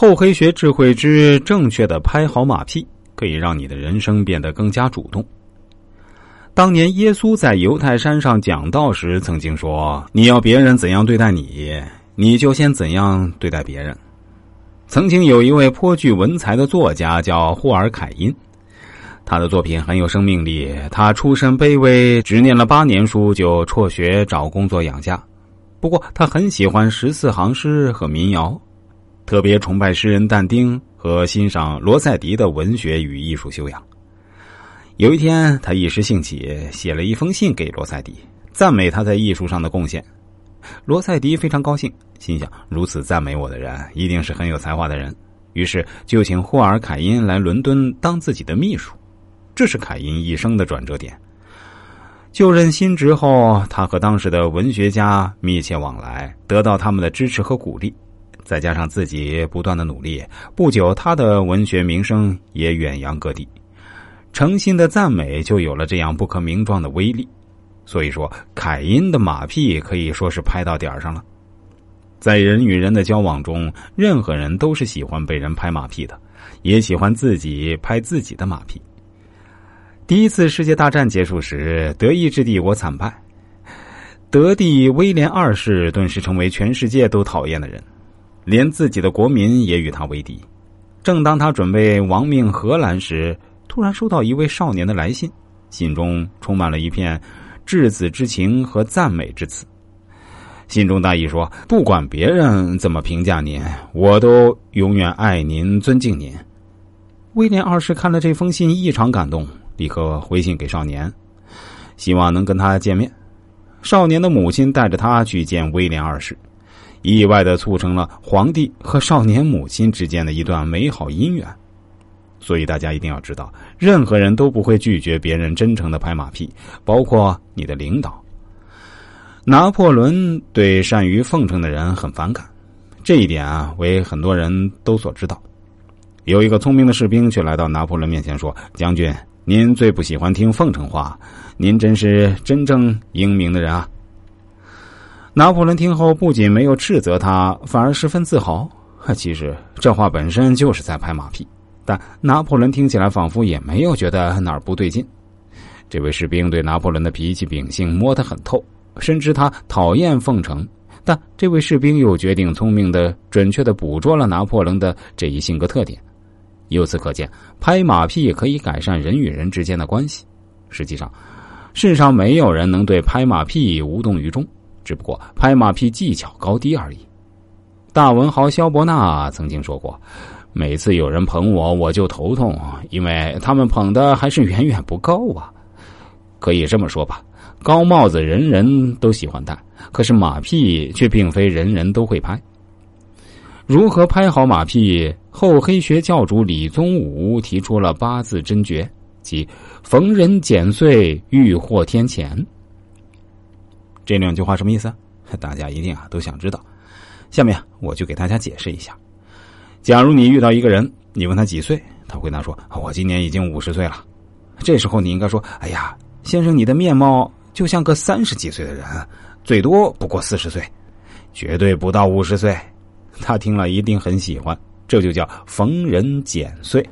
厚黑学智慧之正确的拍好马屁，可以让你的人生变得更加主动。当年耶稣在犹太山上讲道时，曾经说：“你要别人怎样对待你，你就先怎样对待别人。”曾经有一位颇具文才的作家叫霍尔凯因，他的作品很有生命力。他出身卑微，只念了八年书就辍学找工作养家。不过他很喜欢十四行诗和民谣。特别崇拜诗人但丁和欣赏罗塞迪的文学与艺术修养。有一天，他一时兴起，写了一封信给罗塞迪，赞美他在艺术上的贡献。罗塞迪非常高兴，心想：如此赞美我的人，一定是很有才华的人。于是就请霍尔凯因来伦敦当自己的秘书。这是凯因一生的转折点。就任新职后，他和当时的文学家密切往来，得到他们的支持和鼓励。再加上自己不断的努力，不久他的文学名声也远扬各地。诚心的赞美就有了这样不可名状的威力。所以说，凯因的马屁可以说是拍到点上了。在人与人的交往中，任何人都是喜欢被人拍马屁的，也喜欢自己拍自己的马屁。第一次世界大战结束时，德意志帝国惨败，德帝威廉二世顿时成为全世界都讨厌的人。连自己的国民也与他为敌。正当他准备亡命荷兰时，突然收到一位少年的来信，信中充满了一片稚子之情和赞美之词。信中大意说：“不管别人怎么评价您，我都永远爱您、尊敬您。”威廉二世看了这封信，异常感动，立刻回信给少年，希望能跟他见面。少年的母亲带着他去见威廉二世。意外的促成了皇帝和少年母亲之间的一段美好姻缘，所以大家一定要知道，任何人都不会拒绝别人真诚的拍马屁，包括你的领导。拿破仑对善于奉承的人很反感，这一点啊，为很多人都所知道。有一个聪明的士兵却来到拿破仑面前说：“将军，您最不喜欢听奉承话，您真是真正英明的人啊。”拿破仑听后不仅没有斥责他，反而十分自豪。其实这话本身就是在拍马屁，但拿破仑听起来仿佛也没有觉得哪儿不对劲。这位士兵对拿破仑的脾气秉性摸得很透，深知他讨厌奉承，但这位士兵又决定聪明的、准确的捕捉了拿破仑的这一性格特点。由此可见，拍马屁可以改善人与人之间的关系。实际上，世上没有人能对拍马屁无动于衷。只不过拍马屁技巧高低而已。大文豪萧伯纳曾经说过：“每次有人捧我，我就头痛，因为他们捧的还是远远不够啊。”可以这么说吧，高帽子人人都喜欢戴，可是马屁却并非人人都会拍。如何拍好马屁？厚黑学教主李宗武提出了八字真诀，即“逢人剪碎，欲获天钱”。这两句话什么意思？大家一定啊都想知道。下面我就给大家解释一下。假如你遇到一个人，你问他几岁，他回答说：“我今年已经五十岁了。”这时候你应该说：“哎呀，先生，你的面貌就像个三十几岁的人，最多不过四十岁，绝对不到五十岁。”他听了一定很喜欢，这就叫逢人减岁。